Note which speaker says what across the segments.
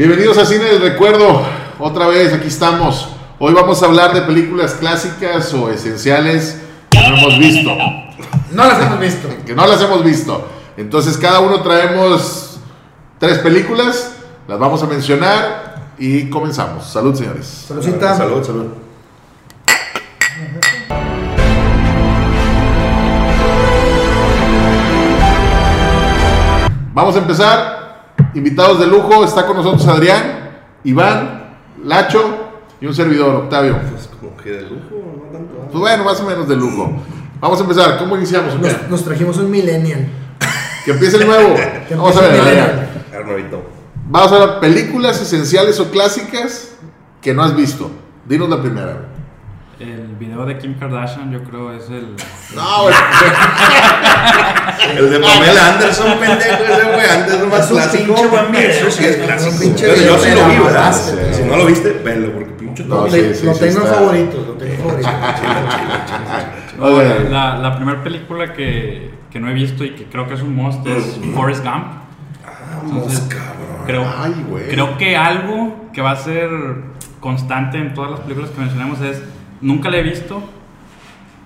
Speaker 1: Bienvenidos a Cine del Recuerdo. Otra vez, aquí estamos. Hoy vamos a hablar de películas clásicas o esenciales que no hemos visto.
Speaker 2: No las hemos visto.
Speaker 1: Que no las hemos visto. Entonces, cada uno traemos tres películas. Las vamos a mencionar y comenzamos. Salud, señores.
Speaker 2: Saludcita.
Speaker 3: Salud, salud.
Speaker 1: Vamos a empezar. Invitados de lujo. Está con nosotros Adrián, Iván, Lacho y un servidor, Octavio.
Speaker 3: Pues como que de lujo, no tanto. ¿eh?
Speaker 1: Pues bueno, más o menos de lujo. Vamos a empezar. ¿Cómo iniciamos?
Speaker 2: Nos, nos trajimos un millennial.
Speaker 1: Que empiece el nuevo. Vamos a ver,
Speaker 2: el
Speaker 1: Adrián. Vamos a ver películas esenciales o clásicas que no has visto. Dinos la primera. güey.
Speaker 4: El video de Kim Kardashian, yo creo, es el.
Speaker 1: No, güey.
Speaker 3: El de Pamela Anderson, pendejo, ese fue antes,
Speaker 2: un
Speaker 3: clásico.
Speaker 2: pinche buen video,
Speaker 3: Eso sí es clásico.
Speaker 2: pinche
Speaker 3: Pero yo sí lo vi, ¿verdad? Si no lo viste, velo, porque pinche
Speaker 1: No,
Speaker 3: todo.
Speaker 1: sí,
Speaker 2: lo tengo en favoritos, lo tengo en favoritos.
Speaker 1: Ok.
Speaker 4: La, la primera película que, que no he visto y que creo que es un must es Forrest Gump.
Speaker 3: Vamos, cabrón.
Speaker 4: Creo,
Speaker 1: Ay, güey.
Speaker 4: creo que algo que va a ser constante en todas las películas que mencionamos es: nunca la he visto,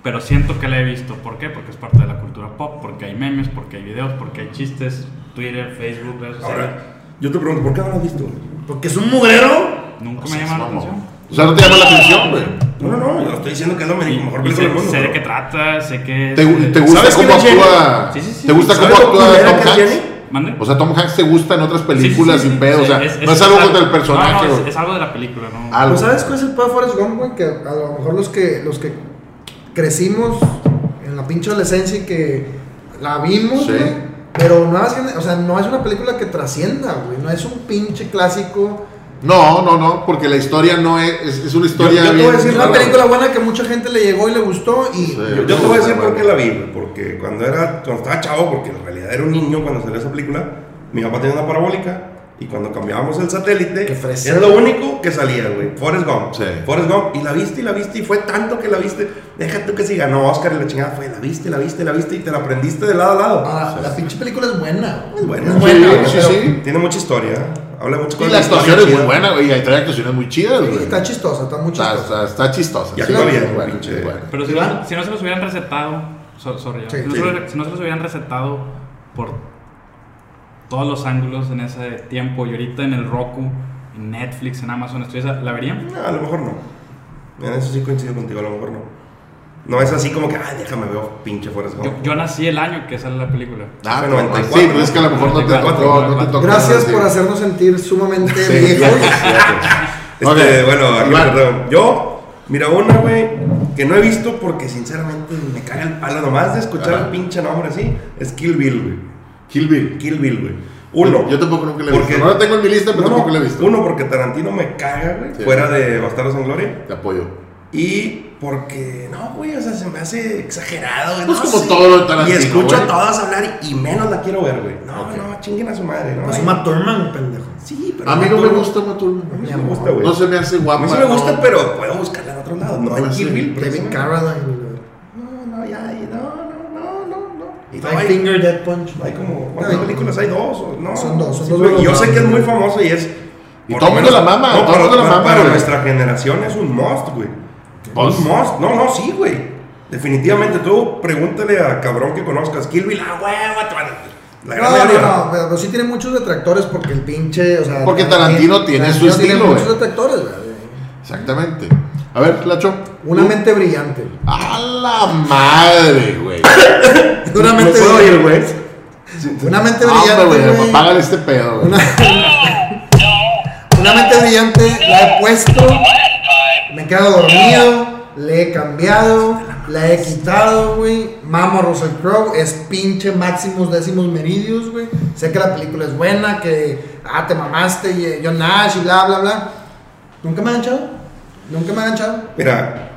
Speaker 4: pero siento que la he visto. ¿Por qué? Porque es parte de la cultura pop, porque hay memes, porque hay videos, porque hay chistes, Twitter, Facebook, redes sociales.
Speaker 3: Ahora, yo te pregunto, ¿por qué no lo has visto?
Speaker 2: Porque es un mugrero.
Speaker 4: Nunca
Speaker 1: No
Speaker 4: me llama la atención.
Speaker 1: O sea, no te llama la atención, güey.
Speaker 3: No, no, no, yo estoy diciendo que es la mejor película del mundo.
Speaker 4: sé de qué trata, sé que es.
Speaker 1: ¿Te,
Speaker 4: eh,
Speaker 1: te gusta
Speaker 3: ¿Sabes
Speaker 1: cómo actúa?
Speaker 4: Sí, sí, sí.
Speaker 1: ¿Te gusta
Speaker 3: ¿Sabes
Speaker 1: cómo actúa Tom Hanks?
Speaker 3: Jenny?
Speaker 4: ¿Mande?
Speaker 1: O sea, Tom Hanks te gusta en otras
Speaker 4: Sí, sí,
Speaker 1: películas
Speaker 4: sí,
Speaker 1: sin
Speaker 4: sí.
Speaker 1: pedo. O sea,
Speaker 4: Es-
Speaker 1: no es
Speaker 4: es
Speaker 1: algo contra el personaje.
Speaker 4: No, no, es, es algo de la película, ¿no?
Speaker 1: Algo.
Speaker 2: ¿No sabes cuál es el pedo de Forrest Gump, güey? Que a lo mejor los que, los que crecimos en la pinche adolescencia y que la vimos,
Speaker 1: Sí.
Speaker 2: güey. Pero no es, o sea, no es una película que trascienda, güey. No es un pinche clásico.
Speaker 1: No, no, no, porque la historia no es. Es, es una historia.
Speaker 3: yo te voy a decir
Speaker 2: Es una película buena que mucha gente le llegó y le gustó y...
Speaker 1: Sí.
Speaker 3: Yo, yo te voy a decir por qué la vi, porque cuando era, cuando estaba chavo, porque en realidad era un niño cuando salió esa película, mi papá tenía una parabólica y cuando cambiábamos el satélite, es lo único que salía, güey, Forrest Gump.
Speaker 1: Sí.
Speaker 3: Forrest Gump, y la viste y la viste y fue tanto que la viste, deja tú que si ganó Oscar y la chingada fue, la viste, la viste, la viste y te la aprendiste de lado a lado.
Speaker 2: Ah, la pinche película es buena.
Speaker 3: Es buena.
Speaker 2: Es buena,
Speaker 1: Sí, sí, sí.
Speaker 3: Tiene mucha historia, habla mucho
Speaker 1: Y la actuación es muy buena, güey. Y hay trae actuaciones muy chidas,
Speaker 2: Sí,
Speaker 1: güey.
Speaker 2: está chistosa, está muy
Speaker 1: Está,
Speaker 2: chistosa.
Speaker 1: está, está chistosa.
Speaker 3: Y
Speaker 1: sí,
Speaker 3: actúa
Speaker 1: es
Speaker 3: bien,
Speaker 1: buena,
Speaker 3: pinche.
Speaker 1: es buena.
Speaker 4: Pero si no, si no se los hubieran recetado, so- sorry,
Speaker 2: Sí,
Speaker 4: si, no
Speaker 3: sí.
Speaker 4: se los, si no se los hubieran recetado por todos los ángulos en ese tiempo y ahorita en el Roku, en Netflix, en Amazon, ¿la verían?
Speaker 3: No, a lo mejor no. En eso sí coincido contigo, a lo mejor no. No es así como que, ay, déjame ver pinche Forrest Gump.
Speaker 4: Yo, yo nací el año que sale la película.
Speaker 1: Ah,
Speaker 3: Fue
Speaker 1: pero-
Speaker 3: 94.
Speaker 1: Sí, pero es que a lo mejor no te
Speaker 4: 94,
Speaker 1: tocó. No te tocó
Speaker 2: Gracias por hacernos sentir sumamente
Speaker 1: Sí,
Speaker 2: viejos.
Speaker 3: Este,
Speaker 1: Ok.
Speaker 3: bueno, perdón. Yo, mira, una, güey, que no he visto porque sinceramente me caga el palo nomás de escuchar el pinche nombre así. Es Kill Bill, güey.
Speaker 1: Kill Bill.
Speaker 3: Kill Bill, güey. Uno.
Speaker 1: Yo tampoco nunca la he
Speaker 3: porque-
Speaker 1: visto. No la tengo en mi lista, pero
Speaker 3: No,
Speaker 1: tampoco
Speaker 3: no,
Speaker 1: la he visto.
Speaker 3: Uno, porque Tarantino me caga, güey.
Speaker 1: Sí.
Speaker 3: Fuera de Bastardos en Gloria.
Speaker 1: Te apoyo.
Speaker 3: Y porque, no, güey, o sea, se me hace exagerado, güey.
Speaker 1: Pues
Speaker 3: no
Speaker 1: como
Speaker 3: sé.
Speaker 1: todo lo de Tarantino,
Speaker 3: Y escucho
Speaker 1: güey.
Speaker 3: a todas hablar y menos la quiero ver, güey. No,
Speaker 1: Ok.
Speaker 3: no, chinguen a su madre, ¿no?
Speaker 2: Pues
Speaker 3: Ay,
Speaker 2: Uma Thurman, pendejo.
Speaker 3: Sí, pero.
Speaker 1: A mí no me
Speaker 3: Thurman-
Speaker 1: gusta Matul.
Speaker 3: A mí
Speaker 2: Mi
Speaker 3: me gusta, güey.
Speaker 1: No se me hace
Speaker 3: A
Speaker 1: guapa.
Speaker 3: mí sí me gusta,
Speaker 1: no.
Speaker 3: pero puedo buscarla en otro lado. No,
Speaker 1: No,
Speaker 3: en. Kill Bill.
Speaker 2: David
Speaker 3: precisamente.
Speaker 2: Caroline.
Speaker 3: Y no
Speaker 2: Five
Speaker 3: hay,
Speaker 2: Finger Dead Punch.
Speaker 3: hay como, ¿cuántas
Speaker 2: Hay-
Speaker 3: películas hay? ¿Dos? o no?
Speaker 2: Son dos, son
Speaker 3: Sí,
Speaker 2: dos
Speaker 3: yo sé que es muy famoso y es...
Speaker 1: Y
Speaker 3: por
Speaker 1: todo
Speaker 3: lo
Speaker 1: mundo
Speaker 3: menos-
Speaker 1: la mama,
Speaker 3: No,
Speaker 1: todo mundo la mama,
Speaker 3: para
Speaker 1: güey.
Speaker 3: nuestra generación es un must, güey.
Speaker 1: Pues-
Speaker 3: Un must. No, no, sí, güey. Definitivamente, tú pregúntale a cabrón que conozcas Kill Bill, ah, huevo, te van a- La gran
Speaker 2: No, no, no, pero, pero sí tiene muchos detractores porque el pinche, o sea...
Speaker 1: Porque Tarantino tiene su
Speaker 2: Tarantino
Speaker 1: estilo,
Speaker 2: muchos
Speaker 1: güey.
Speaker 2: detractores, güey.
Speaker 1: Exactamente. A ver, Lacho.
Speaker 2: Una mente brillante.
Speaker 1: A la madre, güey.
Speaker 2: Una
Speaker 3: ¿Me
Speaker 2: mente
Speaker 3: puedo ir,
Speaker 2: brillante.
Speaker 3: güey?
Speaker 2: Una mente brillante,
Speaker 1: güey. este pedo, güey.
Speaker 2: Una, una mente brillante la he puesto, me he quedado dormido, le he cambiado, la he quitado, güey. Mamo a Russell Crowe, es pinche máximos décimos meridios, güey. Sé que la película es buena, que ah, te mamaste, y eh, John Nash y bla, bla, bla. Nunca me han echado, nunca me han echado.
Speaker 3: Mira,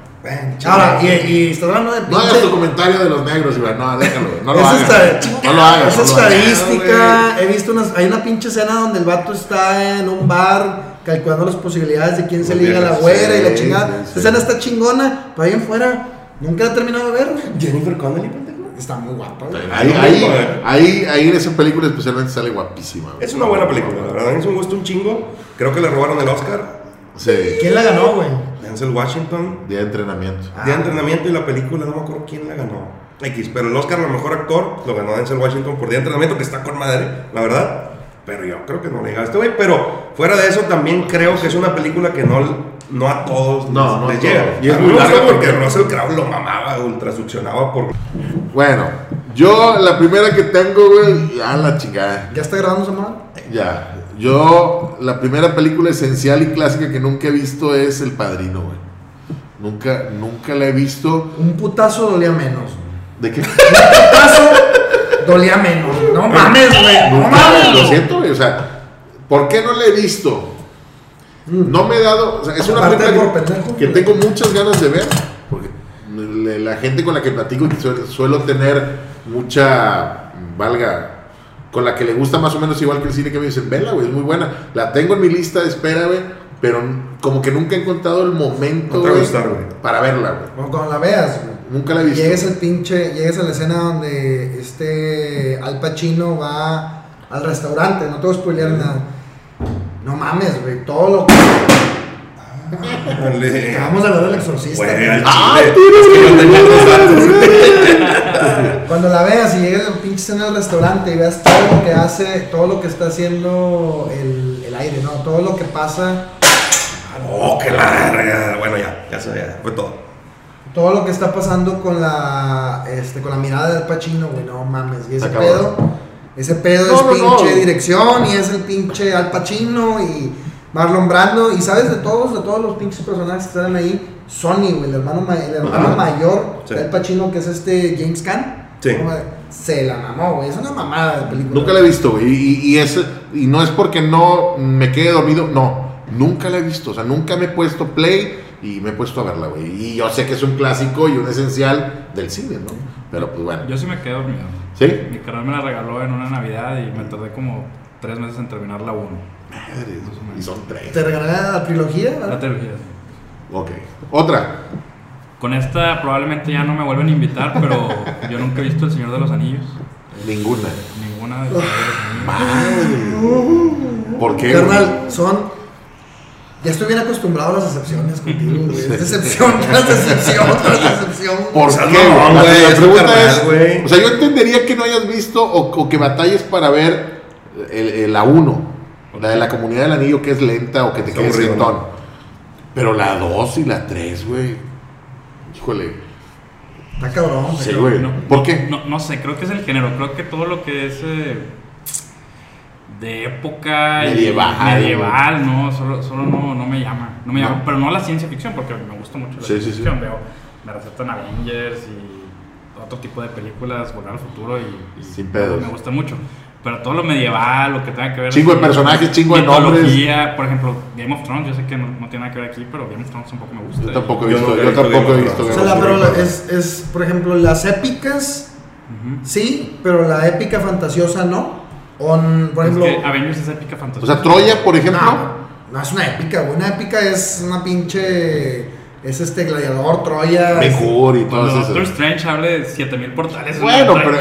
Speaker 2: Ahora, y, y estás hablando de
Speaker 1: No hagas tu
Speaker 2: pinche.
Speaker 1: comentario de los negros, güey. No, déjalo, güey. No lo
Speaker 2: Es
Speaker 1: hagas. No lo hagas.
Speaker 2: Esa
Speaker 1: no lo hagas.
Speaker 2: estadística, he visto unas, hay una pinche escena donde el vato está en un bar calculando las posibilidades de quién se liga a la güera y la chingada.
Speaker 1: sí,
Speaker 2: Esa escena está chingona, pero ahí en fuera nunca la he terminado de ver.
Speaker 3: Jennifer Connelly, pendejo.
Speaker 2: está muy guapa.
Speaker 1: Ahí, ahí, ahí, ahí en esa película especialmente sale guapísima.
Speaker 3: Es una buena película, la verdad. A mí me gustó un chingo. Creo que le robaron el Oscar.
Speaker 1: Sí,
Speaker 2: ¿Quién la ganó, güey?
Speaker 3: Denzel Washington.
Speaker 1: día de entrenamiento.
Speaker 2: Ah.
Speaker 3: De entrenamiento y la película, no me acuerdo quién la ganó. X, pero el Oscar, a mejor actor, lo ganó Denzel Washington por día de entrenamiento, que está con madre, la verdad. Pero yo creo que no le llega a este güey. Pero fuera de eso, también creo que es una película que no, no a todos
Speaker 1: No,
Speaker 3: les,
Speaker 1: no a
Speaker 3: les
Speaker 1: todos.
Speaker 3: llega.
Speaker 1: Y es muy larga
Speaker 3: porque Russell Crowe lo mamaba, ultra succionaba por.
Speaker 1: Bueno, yo la primera que tengo, güey, a la chingada.
Speaker 2: ¿Ya está grabando semana?
Speaker 1: Ya. Yo, la primera película esencial y clásica que nunca he visto es El Padrino, güey. Nunca, nunca la he visto.
Speaker 2: Un putazo dolía menos.
Speaker 1: ¿De qué?
Speaker 2: Un putazo dolía menos. No mames, güey. No mames.
Speaker 1: Lo siento, güey. O sea, ¿por qué no la he visto? No me he dado. O sea, es una película que, tengo muchas ganas de ver. Porque la gente con la que platico suelo tener mucha. Valga. Con la que le gusta más o menos igual que el cine que me dicen, vela, güey, es muy buena. La tengo en mi lista de espera, güey. Pero como que nunca he encontrado el momento,
Speaker 3: No a
Speaker 1: güey,
Speaker 3: gustar, güey.
Speaker 1: para verla, güey.
Speaker 2: Bueno, cuando la veas, güey.
Speaker 1: Nunca la he visto.
Speaker 2: Llegues al pinche, llegues a la escena donde este Al Pacino va al restaurante, no te voy a spoilear nada. No mames, güey, todo lo que acabamos de hablar del exorcista.
Speaker 3: Güey, al
Speaker 1: Ah,
Speaker 3: chile. Es que yo tenía los datos.
Speaker 2: Cuando la veas y llegues al pinche escena del restaurante y veas todo lo que hace, todo lo que está haciendo el, el aire, ¿no? Todo lo que pasa,
Speaker 3: Oh, qué larga. Bueno, ya, ya se ya fue todo.
Speaker 2: todo lo que está pasando con la este con la mirada del Pacino, güey, no mames, y ese pedo, ese pedo
Speaker 1: No,
Speaker 2: es
Speaker 1: no, no.
Speaker 2: pinche dirección y es el pinche Al Pacino y Marlon Brando y sabes de todos, de todos los pinches personajes que están ahí, Sonny, güey, el hermano, ma- el hermano mayor
Speaker 3: Sí.
Speaker 2: de Al Pacino que es este James Caan.
Speaker 3: Sí.
Speaker 2: Se la mamó, güey, es una mamada de película.
Speaker 1: Nunca la he visto, güey. Y, y, es, y no es porque no me quede dormido, no. Nunca la he visto. O sea, nunca me he puesto play y me he puesto a verla, güey. Y yo sé que es un clásico y un esencial del cine, ¿no? Pero pues bueno.
Speaker 4: Yo sí me quedé dormido.
Speaker 1: ¿Sí?
Speaker 4: Mi carnal me la regaló en una Navidad y me tardé como tres meses en terminar la 1.
Speaker 1: Madre, y son tres.
Speaker 2: Te regalé la trilogía,
Speaker 4: La trilogía.
Speaker 1: Ok. Otra.
Speaker 4: Con esta probablemente ya no me vuelven a invitar, pero yo nunca he visto El Señor de los Anillos.
Speaker 1: Ninguna.
Speaker 4: Ninguna de los Anillos.
Speaker 1: Madre. ¿Por qué?
Speaker 2: Carnal, son. Ya estoy bien acostumbrado a las excepciones contigo, güey. Es decepción tras decepción tras decepción.
Speaker 1: ¿Por qué? La-
Speaker 3: güey,
Speaker 1: la pregunta
Speaker 3: carnal,
Speaker 1: es,
Speaker 3: güey.
Speaker 1: o sea, yo entendería que no hayas visto o, o que batalles para ver el- el- la 1, la de la comunidad del anillo que es lenta o que te quedes sentón.
Speaker 3: ¿No?
Speaker 1: Pero la 2 y la 3, güey. Híjole.
Speaker 2: Está cabrón,
Speaker 1: Sí,
Speaker 2: güey.
Speaker 1: güey. ¿Por qué?
Speaker 4: No, no sé, creo que es el género. Creo que todo lo que es eh, de época y
Speaker 1: Medieval.
Speaker 4: medieval, no, solo, solo no, no me llama. No me llama.
Speaker 1: No.
Speaker 4: Pero no la ciencia ficción, porque me gusta mucho la
Speaker 1: Sí,
Speaker 4: ciencia
Speaker 1: sí, sí.
Speaker 4: ficción. Veo, me recetan Avengers y otro tipo de películas, Volver al Futuro y, y
Speaker 1: Sin pedos.
Speaker 4: me gusta mucho. Pero todo lo medieval, lo que tenga que ver.
Speaker 1: Chingo de personajes, chingo de
Speaker 4: mitología, Por ejemplo, Game of Thrones, yo sé que no, no tiene nada que ver aquí, pero Game of Thrones tampoco me gusta.
Speaker 1: Yo tampoco he
Speaker 3: Yo
Speaker 1: visto, yo
Speaker 3: visto
Speaker 1: tampoco
Speaker 3: Game
Speaker 1: he
Speaker 3: of
Speaker 1: visto.
Speaker 3: Thrones.
Speaker 2: O sea, la- pero es, es, por ejemplo, las épicas, sí, pero la épica fantasiosa no. O, n- por
Speaker 4: Es
Speaker 2: ejemplo.
Speaker 4: que Avengers es épica
Speaker 1: O
Speaker 4: fantasía.
Speaker 1: sea, Troya, por ejemplo.
Speaker 2: No, no es una épica. Una épica es una pinche. Es este gladiador, Troya.
Speaker 1: Hur y
Speaker 4: Cuando
Speaker 1: todas
Speaker 4: Doctor. Strange hable de 7000 portales. es
Speaker 1: Bueno, pero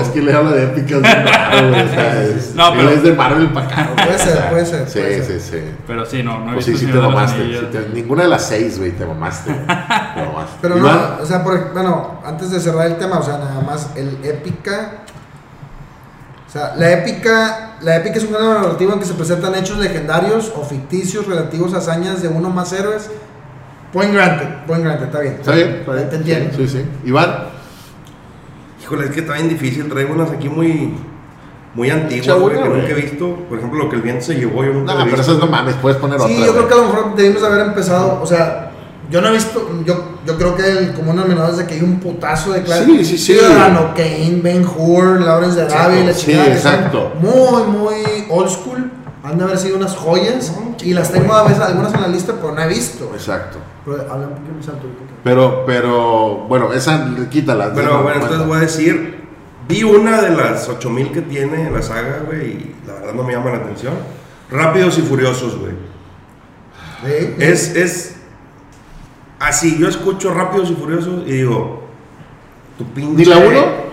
Speaker 1: es que le habla de épicas. O sea, es,
Speaker 4: No, pero-
Speaker 1: es de Marvel para acá.
Speaker 2: Puede ser, puede ser.
Speaker 1: Sí,
Speaker 2: puede
Speaker 1: sí,
Speaker 2: ser.
Speaker 1: sí.
Speaker 4: Pero sí, no, no he
Speaker 1: Pues
Speaker 4: visto
Speaker 1: sí, sí te
Speaker 4: de
Speaker 1: mamaste.
Speaker 4: Anillos.
Speaker 1: sí te- ninguna de las seis, güey, te mamaste. Te mamaste.
Speaker 2: Pero no, o sea, por, bueno, antes de cerrar el tema, o sea, nada más el épica. O sea, la épica, la épica es un género narrativo en que se presentan hechos legendarios o ficticios relativos a hazañas de uno o más héroes. Point granted, point granted, está bien.
Speaker 1: ¿Está bien? ¿Está bien?
Speaker 2: Te entiendo.
Speaker 1: Sí, sí. Iván,
Speaker 3: Híjole, es que está bien difícil. Traigo unas aquí muy, muy antiguas, güey,
Speaker 1: una,
Speaker 3: que
Speaker 1: güey.
Speaker 3: nunca he visto. Por ejemplo, lo que el viento se llevó, yo nunca
Speaker 1: no,
Speaker 3: lo he
Speaker 1: pero
Speaker 3: visto.
Speaker 1: esas no mames, puedes poner otra.
Speaker 2: Sí, yo creo que a lo mejor debimos haber empezado, o sea, yo no he visto, yo, yo creo que el común denominador es de que hay un putazo de clases.
Speaker 1: Sí, sí, sí.
Speaker 2: Ciudadano Kane, Ben Hur, Lawrence de Arabia, la
Speaker 1: Sí,
Speaker 2: chingada, que son
Speaker 1: exacto.
Speaker 2: Muy, muy old school. Han de haber sido unas joyas. y las tengo a veces algunas en la lista, pero no he visto.
Speaker 1: Exacto.
Speaker 2: Pero habla un poquito más alto.
Speaker 1: Pero, pero, bueno, esa quítala.
Speaker 3: Pero
Speaker 1: no,
Speaker 3: bueno,
Speaker 1: cuenta.
Speaker 3: entonces voy a decir, vi una de las 8000 que tiene la saga, güey, y la verdad no me llama la atención. Rápidos y Furiosos, güey.
Speaker 2: Sí.
Speaker 3: Es, es así, yo escucho Rápidos y Furiosos y digo, tu pinche...
Speaker 1: ¿Ni la uno?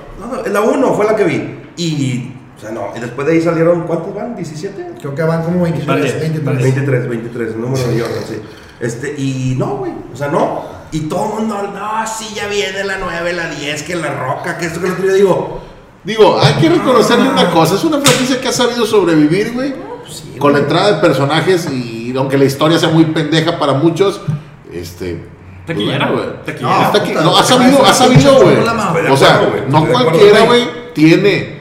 Speaker 3: la 1 fue la que vi. Y, o sea, no. Y después de ahí salieron, ¿cuántos van? ¿17?
Speaker 2: Creo que van como 23,
Speaker 4: Vale,
Speaker 2: 23.
Speaker 4: vale.
Speaker 3: 23, 23, el número de Jordan, sí. Este, y no, güey, o sea, no. Y todo el mundo, no, sí, ya viene la 9, la 10, que la roca, que esto, que lo otro. Yo digo,
Speaker 1: Digo, hay que reconocerle una cosa, es una franquicia que ha sabido sobrevivir, güey.
Speaker 3: pues sí,
Speaker 1: Con la entrada de personajes y aunque la historia sea muy pendeja para muchos, este...
Speaker 4: Tequillera,
Speaker 1: güey.
Speaker 4: tequillera.
Speaker 1: No, no, ha sabido, ha sabido, güey.
Speaker 3: de
Speaker 1: O sea, no
Speaker 3: de
Speaker 1: cualquiera,
Speaker 3: güey,
Speaker 1: tiene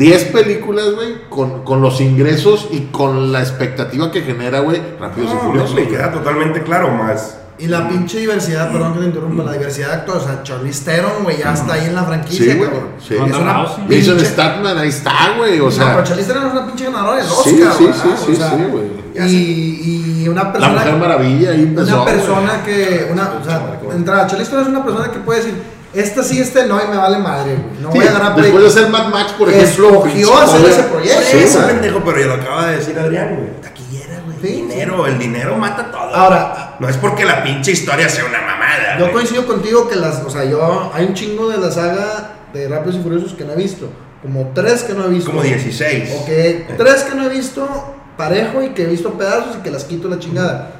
Speaker 1: 10 películas, güey, con, con los ingresos y con la expectativa que genera, güey, Rápidos y
Speaker 3: No,
Speaker 1: Furiosos.
Speaker 3: me
Speaker 1: güey.
Speaker 3: queda totalmente claro, más.
Speaker 2: Y la pinche diversidad, perdón que te interrumpa, la diversidad de actores, o sea, Charlize Theron, güey, ya está ahí en la franquicia,
Speaker 1: Sí, güey. Sí.
Speaker 2: Una
Speaker 4: Rousey.
Speaker 1: Jason
Speaker 2: pinche-
Speaker 1: Statman, ahí está, güey, o
Speaker 2: no,
Speaker 1: sea...
Speaker 2: pero Charlize Theron es una pinche ganadora del Oscar,
Speaker 1: Sí, sí,
Speaker 2: ¿verdad?
Speaker 1: sí, sí,
Speaker 2: O sea,
Speaker 1: sí, güey.
Speaker 2: Y, y una
Speaker 1: La
Speaker 2: persona...
Speaker 1: Mujer Maravilla ahí empezó,
Speaker 2: una
Speaker 1: güey.
Speaker 2: persona que, una, o sea, entrada, Charlize Theron es una persona que puede decir, esta sí, este no, y me vale madre, güey. No
Speaker 1: Sí,
Speaker 2: voy a ganar
Speaker 1: después de hacer Mad Max, por ejemplo.
Speaker 2: Escogió hacer ese proyecto.
Speaker 3: Sí, ese pendejo, pero ya lo acaba de decir Adrián, güey. Taquillera, güey.
Speaker 2: Sí,
Speaker 3: dinero, el dinero mata todo.
Speaker 2: Ahora,
Speaker 3: no es porque la pinche historia sea una mamada.
Speaker 2: Yo
Speaker 3: güey.
Speaker 2: coincido contigo que las, o sea, yo hay un chingo de la saga de Rápidos y Furiosos que no he visto, como tres que no he visto.
Speaker 3: Como 16.
Speaker 2: O que tres que no he visto parejo y que he visto pedazos y que las quito la chingada.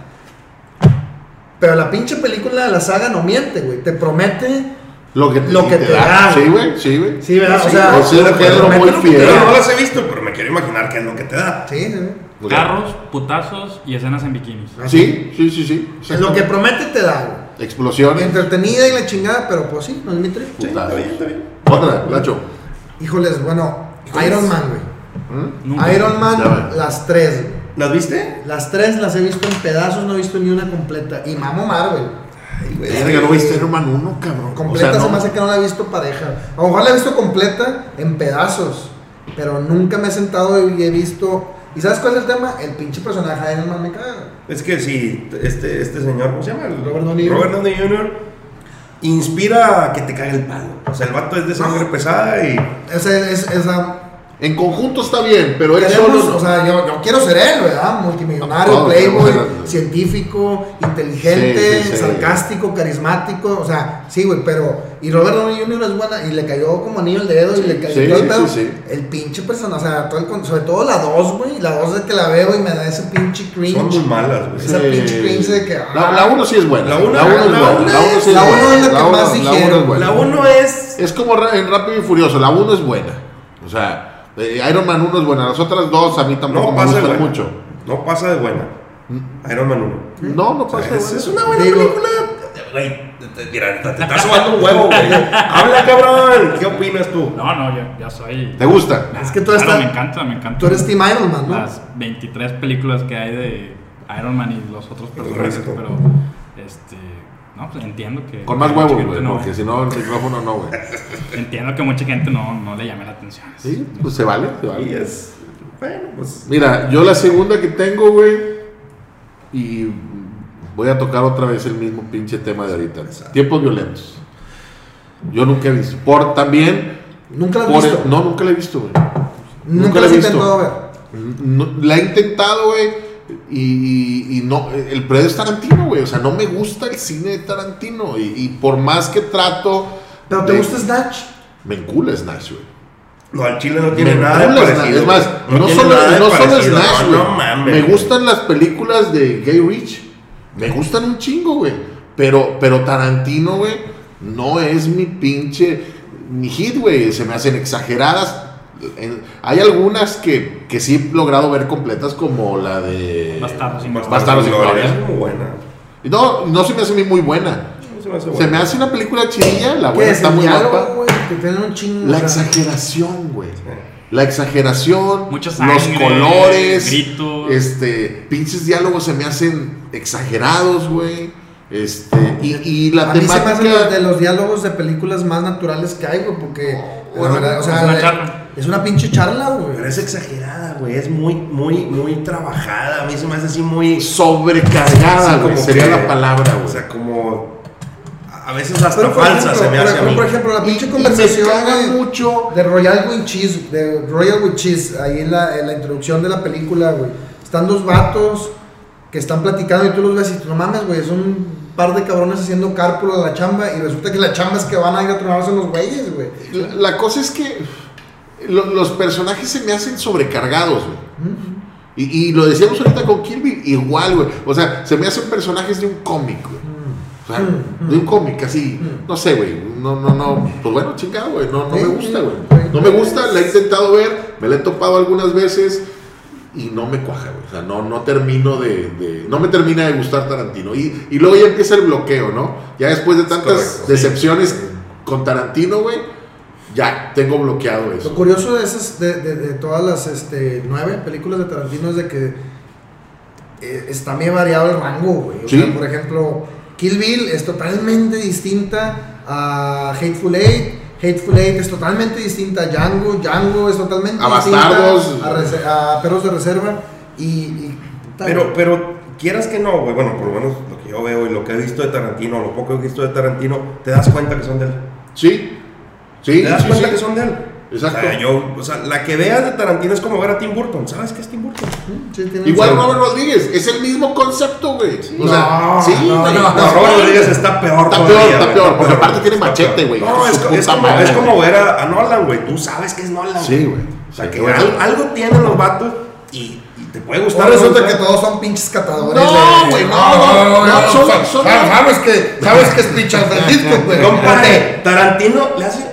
Speaker 2: Pero la pinche película de la saga no miente, güey. Te promete.
Speaker 1: Lo que te,
Speaker 2: Lo que te da,
Speaker 1: Sí,
Speaker 2: güey.
Speaker 1: sí, güey.
Speaker 2: Sí, ¿verdad?
Speaker 3: Sí,
Speaker 2: o sea, te
Speaker 1: muy
Speaker 2: lo que
Speaker 1: fiel.
Speaker 2: te
Speaker 3: no las he visto, pero me quiero imaginar qué es lo que te da.
Speaker 2: Sí, sí, sí.
Speaker 1: O sea,
Speaker 4: Carros, putazos y escenas en bikinis.
Speaker 1: Sí, sí, sí, sí.
Speaker 2: Es lo que promete te da, güey.
Speaker 1: Explosiones.
Speaker 2: Entretenida y la chingada, pero pues sí, no es mi trip.
Speaker 3: Sí, está bien, está bien.
Speaker 1: Otra, Lacho.
Speaker 2: Híjoles, bueno, Iron Man, güey.
Speaker 1: ¿Mm?
Speaker 2: Iron Man, las tres, güey.
Speaker 3: ¿Las viste?
Speaker 2: Las tres las he visto en pedazos, no he visto ni una completa. Y mamo Marvel.
Speaker 3: Ay, güey.
Speaker 1: Verga, no viste Iron Man 1, cabrón.
Speaker 2: Completa
Speaker 1: O sea,
Speaker 2: se
Speaker 1: no-
Speaker 2: me hace que no la he visto pareja. A lo mejor la he visto completa en pedazos. Pero nunca me he sentado y he visto. ¿Y sabes cuál es el tema? El pinche personaje de Iron Man me caga.
Speaker 3: Es que sí, este, este señor, ¿cómo se llama? El-
Speaker 2: Robert Downey Jr.
Speaker 3: Robert Downey Jr. inspira a que te caiga el palo. O sea, el vato es de sangre pesada y.
Speaker 2: Ese es, esa.
Speaker 1: En conjunto está bien, pero él
Speaker 2: Queremos,
Speaker 1: solo.
Speaker 2: o sea, yo, yo quiero ser él, ¿verdad? Multimillonario,
Speaker 1: Todos
Speaker 2: playboy,
Speaker 1: él.
Speaker 2: científico, inteligente,
Speaker 1: Sí, sí, sí.
Speaker 2: sarcástico, carismático. O sea, sí, güey, pero. Y Robert Downey Jr. es buena y le cayó como anillo el dedo y le cayó
Speaker 1: sí,
Speaker 2: el
Speaker 1: sí,
Speaker 2: pedo.
Speaker 1: sí, sí.
Speaker 2: El pinche personaje, o sea, todo el con- sobre todo la 2, güey. La 2 de que la veo y me da ese pinche cringe.
Speaker 3: Son muy malas, güey.
Speaker 2: Esa pinche cringe de que,
Speaker 1: La,
Speaker 2: ah.
Speaker 1: la 1 sí es buena.
Speaker 3: La uno-
Speaker 1: la 1 es
Speaker 3: la
Speaker 1: buena. La 1
Speaker 3: es-
Speaker 1: sí es
Speaker 2: la
Speaker 1: buena.
Speaker 2: uno es la que más dijeron.
Speaker 1: es.
Speaker 3: La 1 es.
Speaker 1: Es como ra- en Rápido y Furioso, la 1 es buena. O sea, eh, Iron Man 1 es buena. Las otras dos a mí tampoco
Speaker 3: No
Speaker 1: me
Speaker 3: pasa de
Speaker 1: gustan
Speaker 3: buena.
Speaker 1: mucho.
Speaker 3: No pasa de buena. Iron Man 1.
Speaker 1: No, no pasa de buena.
Speaker 3: es una buena
Speaker 2: Digo-
Speaker 3: película. Güey, te, te- mira, te, te estás sobando un huevo, güey. Habla, cabrón. ¿Qué opinas tú?
Speaker 4: No, no, yo, yo soy.
Speaker 1: ¿Te gusta?
Speaker 2: Es que tú
Speaker 4: Claro,
Speaker 2: estás-
Speaker 4: me encanta, me encanta.
Speaker 2: Tú eres Team Iron Man, ¿no?
Speaker 4: Las 23 películas que hay de Iron Man y los otros personajes,
Speaker 3: resto.
Speaker 4: pero. Este. No, pues entiendo que.
Speaker 1: Con más huevos, güey,
Speaker 4: no-
Speaker 1: porque si no el micrófono no, güey.
Speaker 4: Entiendo que mucha gente no, no le llame la atención.
Speaker 1: Sí, pues se vale, se
Speaker 3: Y
Speaker 1: vale.
Speaker 3: es. Bueno, pues.
Speaker 1: Mira, yo la segunda que tengo, güey, y voy a tocar otra vez el mismo pinche tema de ahorita. Tiempos violentos. Yo nunca he visto. Por también.
Speaker 2: Nunca la
Speaker 1: por
Speaker 2: visto.
Speaker 1: no, nunca la he visto, güey.
Speaker 2: Nunca
Speaker 1: la
Speaker 2: la
Speaker 1: he visto.
Speaker 2: intentado ver.
Speaker 1: No, la he intentado, güey. Y, y- y no, el pedo es Tarantino, güey. O sea, no me gusta el cine de Tarantino. Y, y por más que trato.
Speaker 2: Pero te
Speaker 1: de-
Speaker 2: gusta Snatch.
Speaker 1: Me encula Snatch, güey.
Speaker 3: No, al chile no tiene
Speaker 1: Me
Speaker 3: nada de parecido.
Speaker 1: Es más, no, solo, no solo Snatch,
Speaker 3: no,
Speaker 1: güey.
Speaker 3: no mames.
Speaker 1: Me gustan las películas de Gay Rich. Me gustan un chingo, güey. Pero, pero Tarantino, güey, no es mi pinche. Mi hit, güey. Se me hacen exageradas. En- hay algunas que, que sí he logrado ver completas, como la de.
Speaker 4: Bastardos sin
Speaker 3: Bastardos
Speaker 1: sin Gloria.
Speaker 3: Es muy buena.
Speaker 1: No, no se me hace a mí muy buena.
Speaker 3: No se me hace
Speaker 1: Se me hace una película chidilla. La
Speaker 2: ¿Qué
Speaker 1: buena
Speaker 2: es?
Speaker 1: está muy
Speaker 2: diálogo,
Speaker 1: guapa.
Speaker 2: güey, que tienen un chingo.
Speaker 1: La exageración, güey. La exageración,
Speaker 4: Mucha
Speaker 1: los
Speaker 4: sangre,
Speaker 1: colores,
Speaker 4: gritos.
Speaker 1: este, pinches diálogos se me hacen exagerados, güey. Este, y, y la
Speaker 2: a mí se me de los diálogos de películas más naturales que hay, güey, porque. la verdad, o sea,
Speaker 4: es una
Speaker 2: de-
Speaker 4: charla.
Speaker 2: Es una pinche charla, güey.
Speaker 3: Pero es exagerada, güey. Es muy, muy, muy trabajada. A mí se me hace así muy.
Speaker 1: sobrecargada, güey.
Speaker 3: como
Speaker 1: Sería
Speaker 3: que-
Speaker 1: la palabra,
Speaker 3: O
Speaker 1: güey.
Speaker 3: sea, como. A veces hasta
Speaker 2: Pero
Speaker 3: falsa
Speaker 2: ejemplo,
Speaker 3: se me
Speaker 2: por-
Speaker 3: hace a
Speaker 2: pero
Speaker 3: mí.
Speaker 2: por ejemplo, la
Speaker 1: Y-
Speaker 2: pinche
Speaker 1: y
Speaker 2: conversación
Speaker 1: me caga
Speaker 2: de-
Speaker 1: mucho.
Speaker 2: de Royal with Cheese, de Royal with Cheese, ahí en la, en la introducción de la película, güey. Están dos vatos que están platicando y tú los ves y tú no mames, güey, son un par de cabrones haciendo cárpulo a la chamba y resulta que la chamba es que van a ir a tronarse los güeyes, güey.
Speaker 1: La, la cosa es que lo- los personajes se me hacen sobrecargados, güey. Y, y lo decíamos ahorita con Bill, igual, güey. O sea, se me hacen personajes de un cómic, güey. O sea, de un cómic, así, no sé, güey. No, no, no. Pues bueno, chingado, güey. No, no me gusta, güey. No me gusta, la he intentado ver, me la he topado algunas veces y no me cuaja, güey. O sea, no, no termino de, de- No me termina de gustar Tarantino. Y, y luego ya empieza el bloqueo, ¿no? Ya después de tantas
Speaker 3: correcto.
Speaker 1: decepciones con Tarantino, güey, ya tengo bloqueado eso.
Speaker 2: Lo curioso de esas, de, de- de todas las este, nueve películas de Tarantino es de que eh, está bien variado el rango, güey. O
Speaker 1: Sí.
Speaker 2: sea, por ejemplo, Kill Bill es totalmente distinta a Hateful Eight. Hateful Eight es totalmente distinta a Django. Django es totalmente
Speaker 1: A
Speaker 2: distinta
Speaker 1: Bastardos.
Speaker 2: a, a Perros de Reserva. Y, y-
Speaker 3: Pero, pero quieras que no, güey, bueno, por lo menos lo que yo veo y lo que he visto de Tarantino, lo poco que he visto de Tarantino, te das cuenta que son de él.
Speaker 1: Sí, sí,
Speaker 3: Te das
Speaker 1: sí,
Speaker 3: cuenta
Speaker 1: sí.
Speaker 3: que son de él.
Speaker 1: Exacto.
Speaker 3: O sea, yo, o sea, la que veas de Tarantino es como ver a Tim Burton. ¿Sabes qué es Tim Burton?
Speaker 2: sí,
Speaker 1: Igual. Robert Rodríguez, es el mismo concepto, güey. O
Speaker 2: No,
Speaker 1: sea, sí,
Speaker 2: no, no,
Speaker 3: No, Robert Rodríguez está peor
Speaker 1: Está
Speaker 3: todavía,
Speaker 1: peor, está peor, porque
Speaker 3: peor.
Speaker 1: aparte tiene machete, güey.
Speaker 3: No, es, como,
Speaker 1: madre,
Speaker 3: es como ver a, a Nolan, güey. Tú sabes que es Nolan.
Speaker 1: Sí, güey.
Speaker 3: O sea,
Speaker 1: Sí,
Speaker 3: que
Speaker 1: güey.
Speaker 3: al- algo tienen los vatos y, te puede gustar.
Speaker 2: Ahora resulta que todos son pinches catadores.
Speaker 1: No,
Speaker 2: de-
Speaker 1: güey, no, no, no,
Speaker 2: Sabes que, sabes que es pinche Francisco, güey.
Speaker 3: Compadre, Tarantino le hace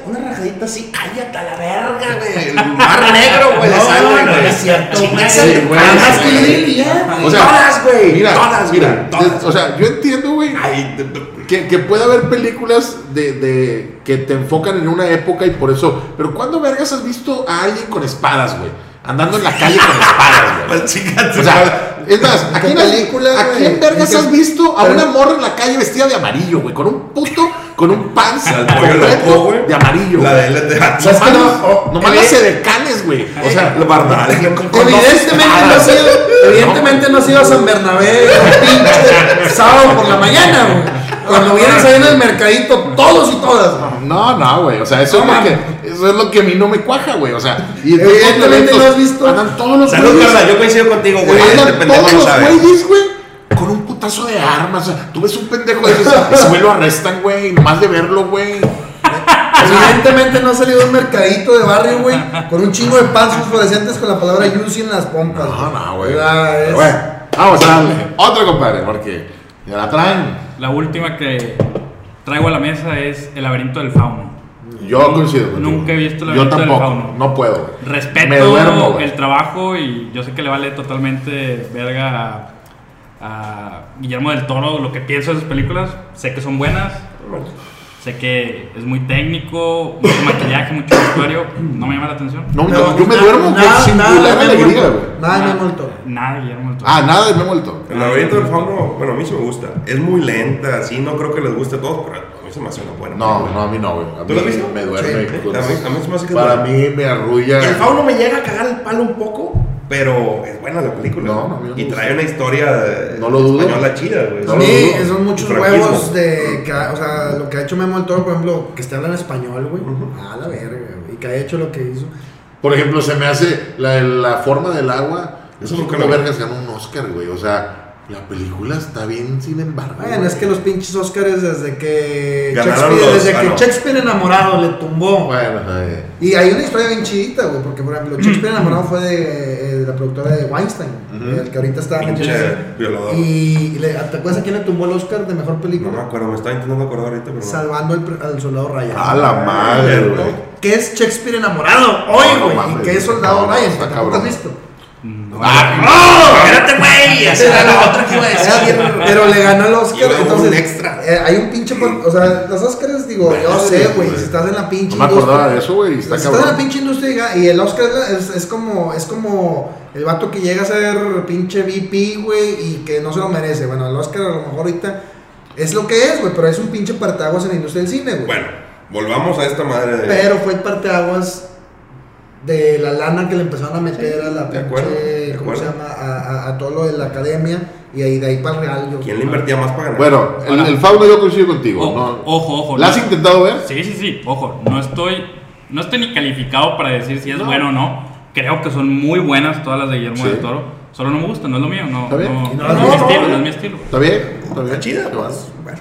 Speaker 3: así, cállate a la verga, güey. El mar negro, güey, de sangre,
Speaker 2: no
Speaker 3: güey.
Speaker 2: es cierto, güey. que ya,
Speaker 1: O sea,
Speaker 3: todas, güey.
Speaker 1: Mira,
Speaker 3: todas,
Speaker 1: mira,
Speaker 3: güey. Todas.
Speaker 1: o sea, yo entiendo, güey, que, que puede haber películas de, de- que te enfocan en una época y por eso. Pero ¿cuándo vergas has visto a alguien con espadas, güey? Andando en la calle con espadas, güey.
Speaker 3: pues,
Speaker 1: O sea, es más, ¿a
Speaker 2: ¿Qué
Speaker 1: quién,
Speaker 2: película,
Speaker 1: ¿a quién vergas
Speaker 2: ¿En qué-
Speaker 1: has visto a una morra en la calle vestida de amarillo, güey? Con un puto, con un pants completo de amarillo.
Speaker 3: La de él de
Speaker 2: No, oh,
Speaker 1: nomás
Speaker 2: evi-
Speaker 1: las edecanes, güey. O sea,
Speaker 3: lo barbal.
Speaker 2: Evidentemente no, has ido, evidentemente no has ido a San Bernabé sábado por la mañana, güey. Cuando vienes ahí en el mercadito, todos y todas. güey.
Speaker 1: No, no, güey. O sea, eso,
Speaker 2: No
Speaker 1: es lo que, eso es lo que a mí no me cuaja, güey. O sea, y en
Speaker 2: Evidentemente no has visto.
Speaker 1: Andan todos los
Speaker 3: Salud,
Speaker 1: güeyes.
Speaker 3: Carla, yo coincido contigo, güey.
Speaker 1: Andan todos
Speaker 3: no
Speaker 1: los güeyes, güey. Con un putazo de armas. O sea, tú ves un pendejo de esos. Ese güey lo arrestan, güey. Nomás de verlo, güey.
Speaker 2: Evidentemente no ha salido un mercadito de barrio, güey, con un chingo de pants fluorescentes con la palabra Yusi en las pompas.
Speaker 1: No, no, güey.
Speaker 2: Es-
Speaker 1: vamos a darle. Otro, compadre, porque ya la traen.
Speaker 4: La última que traigo a la mesa es El laberinto del fauno.
Speaker 1: Yo coincido contigo.
Speaker 4: Nunca he visto el
Speaker 1: Yo
Speaker 4: laberinto del fauno.
Speaker 1: No puedo.
Speaker 4: Respeto
Speaker 1: duermo,
Speaker 4: el trabajo y yo sé que le vale totalmente verga a, a Guillermo del Toro lo que pienso de sus películas. Sé que son buenas. Sé que es muy técnico, mucho maquillaje, mucho vestuario. No me llama la atención.
Speaker 1: No,
Speaker 2: Pero
Speaker 1: no, yo me
Speaker 2: nada-
Speaker 1: duermo
Speaker 2: nada-
Speaker 1: con singular
Speaker 2: nada de
Speaker 1: alegría, güey.
Speaker 2: Nada de Memo.
Speaker 4: Nada de Guillermo del.
Speaker 1: Ah, nada de Memo el Toro.
Speaker 3: El laberinto del fauno, bueno, a mí sí me gusta. Es muy lenta, sí, no creo que les guste a todos, pero a mí se me hace una buena.
Speaker 1: No,
Speaker 3: película.
Speaker 1: no, a mí no, güey. A
Speaker 3: ¿Tú lo has
Speaker 1: mí
Speaker 3: visto?
Speaker 1: me duerme.
Speaker 2: Sí.
Speaker 1: con-
Speaker 3: A mí- a mí se me hace que
Speaker 1: Para mí me arrulla.
Speaker 3: El fauno me llega a cagar el palo un poco, pero es buena la película.
Speaker 1: No, no, a
Speaker 3: y
Speaker 1: gusta.
Speaker 3: trae una historia de-
Speaker 1: No lo dudo.
Speaker 3: española chida, güey.
Speaker 1: No
Speaker 2: A son muchos huevos de, que, o sea, lo que ha hecho Memo el Toro, por ejemplo, que esté hablando español, güey. Ah, la verga, güey. Y que haya hecho lo que hizo.
Speaker 1: Por ejemplo, se me hace la, la forma del agua.
Speaker 3: Eso nunca lo
Speaker 1: vergas ganó un Oscar, güey. O sea, la película está bien, sin embargo.
Speaker 2: Bueno, es que los pinches Oscars desde que
Speaker 3: Ganaron
Speaker 2: Shakespeare,
Speaker 3: los-
Speaker 2: desde
Speaker 3: ah,
Speaker 2: que
Speaker 3: no.
Speaker 2: Shakespeare enamorado le tumbó.
Speaker 1: Bueno, eh,
Speaker 2: Y hay una historia bien chidita, güey, porque por ejemplo, Shakespeare enamorado fue de, eh, de la productora de Weinstein,
Speaker 1: Ujú.
Speaker 2: el que ahorita está en-
Speaker 3: violador.
Speaker 2: Y, y le, ¿te acuerdas a quién le tumbó el Oscar de mejor
Speaker 3: No
Speaker 2: película?
Speaker 3: me acuerdo, me estaba intentando acordar ahorita, pero no.
Speaker 2: Salvando al, pre- al soldado Ryan.
Speaker 1: a la madre, güey.
Speaker 2: ¿Qué es Shakespeare enamorado hoy,
Speaker 1: No, no
Speaker 2: güey? ¿Y qué es soldado
Speaker 1: no, no,
Speaker 2: Ryan?
Speaker 1: está
Speaker 2: ¿Que tampoco has visto?
Speaker 4: No.
Speaker 3: ¡No! ¡Espérate, güey! Esa era la otra que iba a decir.
Speaker 2: Pero le ganó el Oscar, entonces.
Speaker 3: un extra.
Speaker 2: eh, hay un pinche. por- O sea, los Oscars, digo, yo
Speaker 1: Madre,
Speaker 2: sé, güey. Si estás en la pinche
Speaker 1: No me acordaba de eso, güey. Está
Speaker 2: Si estás en la pinche industria y el Oscar es, es como es como el vato que llega a ser pinche VP, güey, y que no se lo merece. Bueno, el Oscar a lo mejor ahorita es lo que es, güey, pero es un pinche parteaguas en la industria del cine, güey.
Speaker 3: Bueno, volvamos a esta madre de.
Speaker 2: Pero fue el parteaguas de la lana que le empezaron a meter a la
Speaker 3: acuerdo,
Speaker 2: pinche,
Speaker 3: de
Speaker 2: ¿cómo se
Speaker 3: acuerdo.
Speaker 2: llama? A, a- a todo lo de la academia y ahí de ahí para el real. Yo,
Speaker 3: ¿Quién le invertía más para ganar?
Speaker 1: Bueno, el, el fauno yo coincido contigo.
Speaker 4: Ojo,
Speaker 1: ¿no?
Speaker 4: ojo, ojo.
Speaker 1: ¿La has
Speaker 4: no-
Speaker 1: intentado ver?
Speaker 4: Sí, sí, sí. Ojo, no estoy, no estoy ni calificado para decir si es
Speaker 1: No.
Speaker 4: bueno o no. Creo que son muy buenas todas las de Guillermo
Speaker 1: Sí.
Speaker 4: del Toro. Solo no me gusta, no es lo mío. No,
Speaker 1: Está bien.
Speaker 4: no, es mi estilo,
Speaker 2: ¿no?
Speaker 4: es mi estilo.
Speaker 1: Está bien, está bien.
Speaker 3: Está chida, pues,
Speaker 1: bueno.